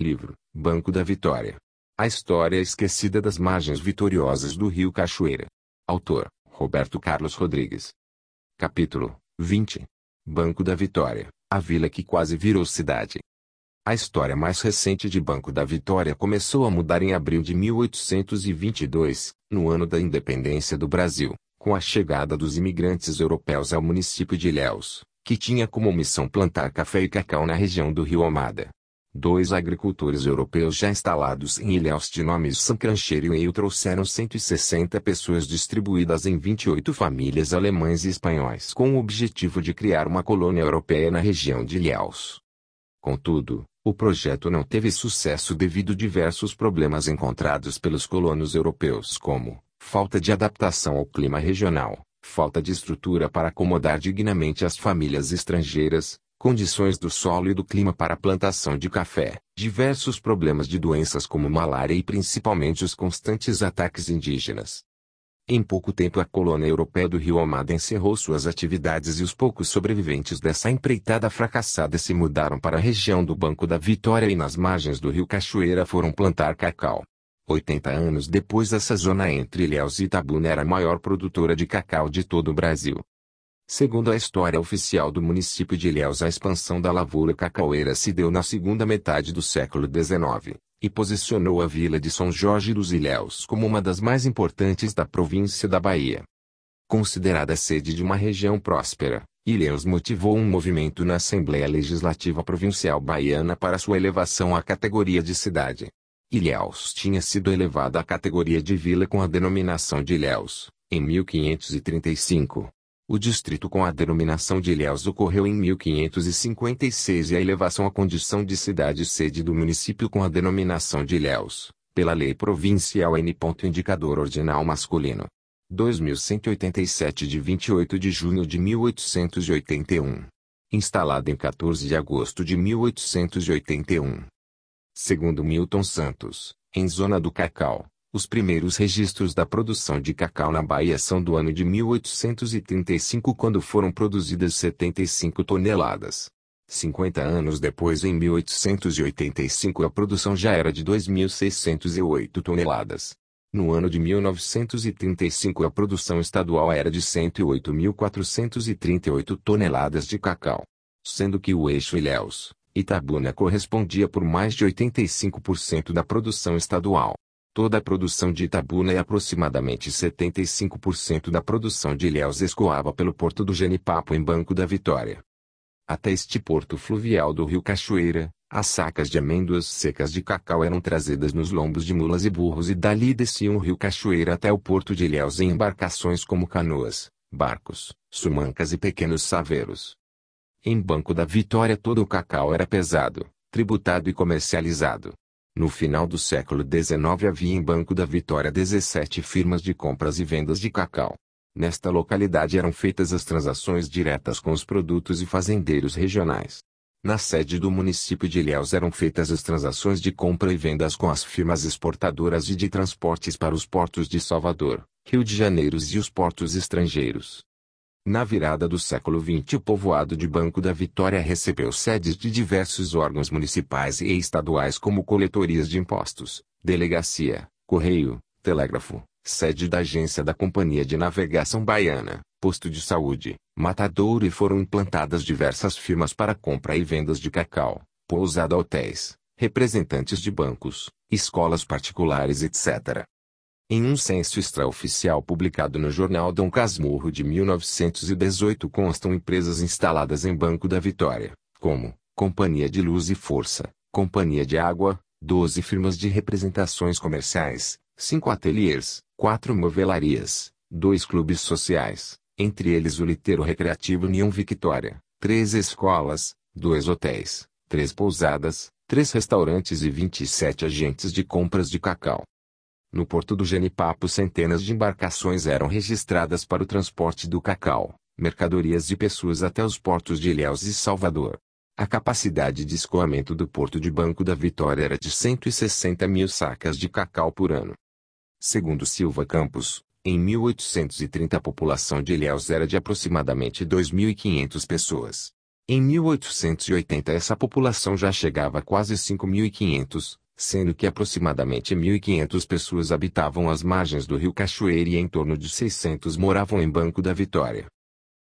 Livro, Banco da Vitória. A história esquecida das margens vitoriosas do rio Cachoeira. Autor, Roberto Carlos Rodrigues. Capítulo 20. Banco da Vitória, a vila que quase virou cidade. A história mais recente de Banco da Vitória começou a mudar em abril de 1822, no ano da independência do Brasil, com a chegada dos imigrantes europeus ao município de Ilhéus, que tinha como missão plantar café e cacau na região do rio Amada. Dois agricultores europeus já instalados em Ilhéus de nomes Sancrancheiro e Eu trouxeram 160 pessoas distribuídas em 28 famílias alemães e espanhóis com o objetivo de criar uma colônia europeia na região de Ilhéus. Contudo, o projeto não teve sucesso devido a diversos problemas encontrados pelos colonos europeus como falta de adaptação ao clima regional, falta de estrutura para acomodar dignamente as famílias estrangeiras, condições do solo e do clima para a plantação de café, diversos problemas de doenças como malária e principalmente os constantes ataques indígenas. Em pouco tempo a colônia europeia do Rio Amada encerrou suas atividades e os poucos sobreviventes dessa empreitada fracassada se mudaram para a região do Banco da Vitória e nas margens do rio Cachoeira foram plantar cacau. 80 anos depois essa zona entre Ilhéus e Itabuna era a maior produtora de cacau de todo o Brasil. Segundo a história oficial do município de Ilhéus a expansão da lavoura cacaueira se deu na segunda metade do século XIX, e posicionou a vila de São Jorge dos Ilhéus como uma das mais importantes da província da Bahia. Considerada sede de uma região próspera, Ilhéus motivou um movimento na Assembleia Legislativa Provincial Baiana para sua elevação à categoria de cidade. Ilhéus tinha sido elevada à categoria de vila com a denominação de Ilhéus, em 1535. O distrito com a denominação de Ilhéus ocorreu em 1556 e a elevação à condição de cidade-sede do município com a denominação de Ilhéus, pela Lei Provincial N. Indicador Ordinal Masculino. 2187 de 28 de junho de 1881. Instalada em 14 de agosto de 1881. Segundo Milton Santos, em Zona do Cacau, os primeiros registros da produção de cacau na Bahia são do ano de 1835 quando foram produzidas 75 toneladas. 50 anos depois em 1885 a produção já era de 2.608 toneladas. No ano de 1935 a produção estadual era de 108.438 toneladas de cacau. Sendo que o eixo Ilhéus, Itabuna correspondia por mais de 85% da produção estadual. Toda a produção de Itabuna e aproximadamente 75% da produção de Ilhéus escoava pelo porto do Genipapo em Banco da Vitória. Até este porto fluvial do rio Cachoeira, as sacas de amêndoas secas de cacau eram trazidas nos lombos de mulas e burros e dali desciam o rio Cachoeira até o porto de Ilhéus em embarcações como canoas, barcos, sumancas e pequenos saveiros. Em Banco da Vitória todo o cacau era pesado, tributado e comercializado. No final do século XIX havia em Banco da Vitória 17 firmas de compras e vendas de cacau. Nesta localidade eram feitas as transações diretas com os produtos e fazendeiros regionais. Na sede do município de Ilhéus eram feitas as transações de compra e vendas com as firmas exportadoras e de transportes para os portos de Salvador, Rio de Janeiro e os portos estrangeiros. Na virada do século XX o povoado de Banco da Vitória recebeu sedes de diversos órgãos municipais e estaduais como coletorias de impostos, delegacia, correio, telégrafo, sede da agência da Companhia de Navegação Baiana, posto de saúde, matadouro e foram implantadas diversas firmas para compra e vendas de cacau, pousada hotéis, representantes de bancos, escolas particulares etc. Em um censo extraoficial publicado no jornal Dom Casmurro de 1918 constam empresas instaladas em Banco da Vitória, como Companhia de Luz e Força, Companhia de Água, 12 firmas de representações comerciais, 5 ateliês, 4 movelarias, 2 clubes sociais, entre eles o Liteiro Recreativo União Victória, 3 escolas, 2 hotéis, 3 pousadas, 3 restaurantes e 27 agentes de compras de cacau. No porto do Genipapo centenas de embarcações eram registradas para o transporte do cacau, mercadorias e pessoas até os portos de Ilhéus e Salvador. A capacidade de escoamento do porto de Banco da Vitória era de 160 mil sacas de cacau por ano. Segundo Silva Campos, em 1830 a população de Ilhéus era de aproximadamente 2.500 pessoas. Em 1880 essa população já chegava a quase 5.500, sendo que aproximadamente 1.500 pessoas habitavam as margens do rio Cachoeira e em torno de 600 moravam em Banco da Vitória.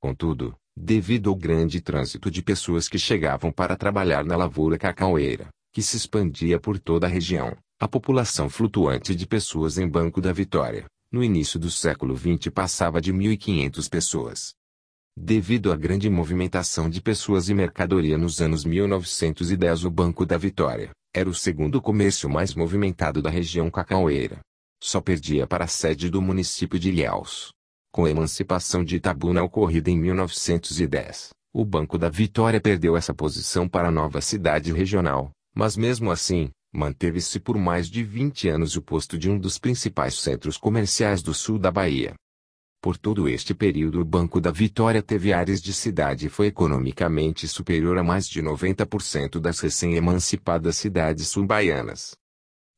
Contudo, devido ao grande trânsito de pessoas que chegavam para trabalhar na lavoura cacaueira, que se expandia por toda a região, a população flutuante de pessoas em Banco da Vitória, no início do século XX passava de 1.500 pessoas. Devido à grande movimentação de pessoas e mercadoria nos anos 1910 o Banco da Vitória, era o segundo comércio mais movimentado da região cacaueira. Só perdia para a sede do município de Ilhéus. Com a emancipação de Itabuna ocorrida em 1910, o Banco da Vitória perdeu essa posição para a nova cidade regional, mas mesmo assim, manteve-se por mais de 20 anos o posto de um dos principais centros comerciais do sul da Bahia. Por todo este período o Banco da Vitória teve áreas de cidade e foi economicamente superior a mais de 90% das recém-emancipadas cidades sul-baianas.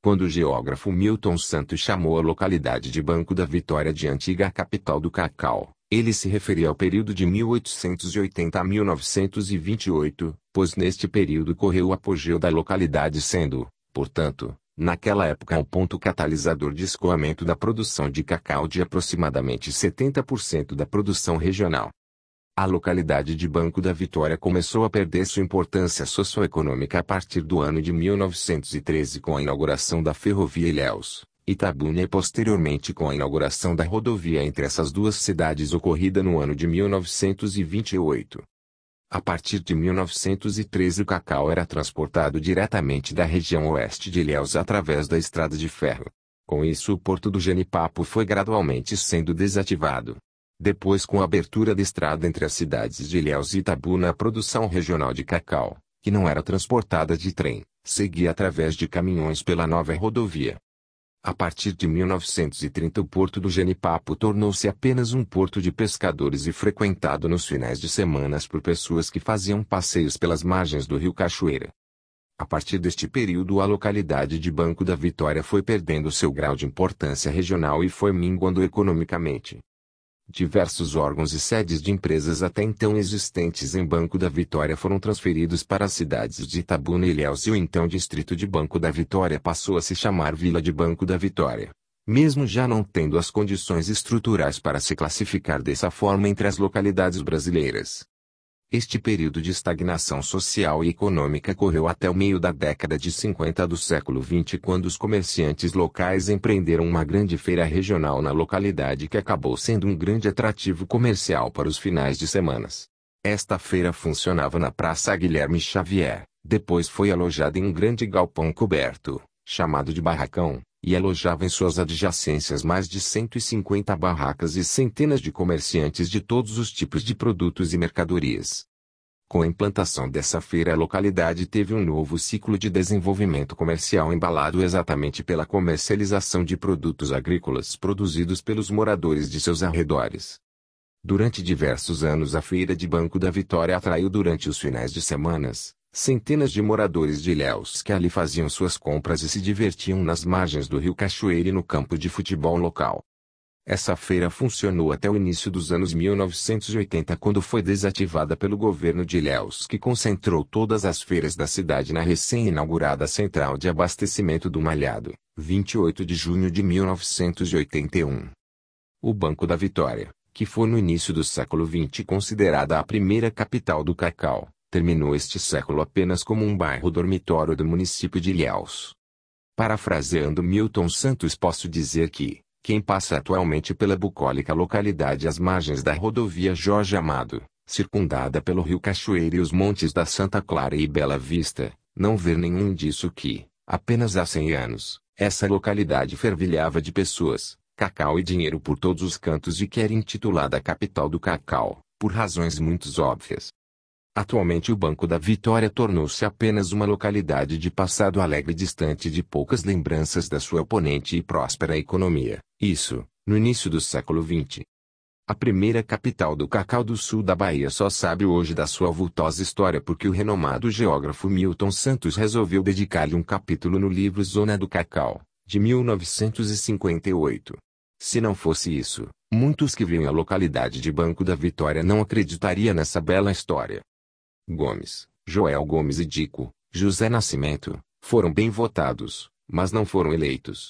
Quando o geógrafo Milton Santos chamou a localidade de Banco da Vitória de antiga capital do cacau, ele se referia ao período de 1880 a 1928, pois neste período correu o apogeu da localidade sendo, portanto, naquela época um ponto catalisador de escoamento da produção de cacau de aproximadamente 70% da produção regional. A localidade de Banco da Vitória começou a perder sua importância socioeconômica a partir do ano de 1913 com a inauguração da ferrovia Ilhéus, Itabuna e posteriormente com a inauguração da rodovia entre essas duas cidades ocorrida no ano de 1928. A partir de 1913 o cacau era transportado diretamente da região oeste de Ilhéus através da estrada de ferro. Com isso o porto do Genipapo foi gradualmente sendo desativado. Depois com a abertura da estrada entre as cidades de Ilhéus e Itabuna a produção regional de cacau, que não era transportada de trem, seguia através de caminhões pela nova rodovia. A partir de 1930 o porto do Genipapo tornou-se apenas um porto de pescadores e frequentado nos finais de semanas por pessoas que faziam passeios pelas margens do rio Cachoeira. A partir deste período a localidade de Banco da Vitória foi perdendo seu grau de importância regional e foi minguando economicamente. Diversos órgãos e sedes de empresas até então existentes em Banco da Vitória foram transferidos para as cidades de Itabuna e Ilhéus e o então distrito de Banco da Vitória passou a se chamar Vila de Banco da Vitória. Mesmo já não tendo as condições estruturais para se classificar dessa forma entre as localidades brasileiras. Este período de estagnação social e econômica correu até o meio da década de 50 do século XX quando os comerciantes locais empreenderam uma grande feira regional na localidade que acabou sendo um grande atrativo comercial para os finais de semanas. Esta feira funcionava na Praça Guilherme Xavier, depois foi alojada em um grande galpão coberto, chamado de barracão, e alojava em suas adjacências mais de 150 barracas e centenas de comerciantes de todos os tipos de produtos e mercadorias. Com a implantação dessa feira a localidade teve um novo ciclo de desenvolvimento comercial embalado exatamente pela comercialização de produtos agrícolas produzidos pelos moradores de seus arredores. Durante diversos anos a Feira de Banco da Vitória atraiu durante os finais de semanas, Centenas de moradores de Ilhéus que ali faziam suas compras e se divertiam nas margens do rio Cachoeira e no campo de futebol local. Essa feira funcionou até o início dos anos 1980 quando foi desativada pelo governo de Ilhéus que concentrou todas as feiras da cidade na recém-inaugurada central de abastecimento do Malhado, 28 de junho de 1981. O Banco da Vitória, que foi no início do século XX considerada a primeira capital do cacau, terminou este século apenas como um bairro dormitório do município de Ilhéus. Parafraseando Milton Santos posso dizer que, quem passa atualmente pela bucólica localidade às margens da rodovia Jorge Amado, circundada pelo rio Cachoeira e os montes da Santa Clara e Bela Vista, não vê nenhum indício que, apenas há 100 anos, essa localidade fervilhava de pessoas, cacau e dinheiro por todos os cantos e que era intitulada capital do cacau, por razões muito óbvias. Atualmente o Banco da Vitória tornou-se apenas uma localidade de passado alegre distante de poucas lembranças da sua oponente e próspera economia, isso, no início do século XX. A primeira capital do cacau do sul da Bahia só sabe hoje da sua vultosa história porque o renomado geógrafo Milton Santos resolveu dedicar-lhe um capítulo no livro Zona do Cacau, de 1958. Se não fosse isso, muitos que viam a localidade de Banco da Vitória não acreditariam nessa bela história. Gomes, Joel Gomes e Dico, José Nascimento, foram bem votados, mas não foram eleitos.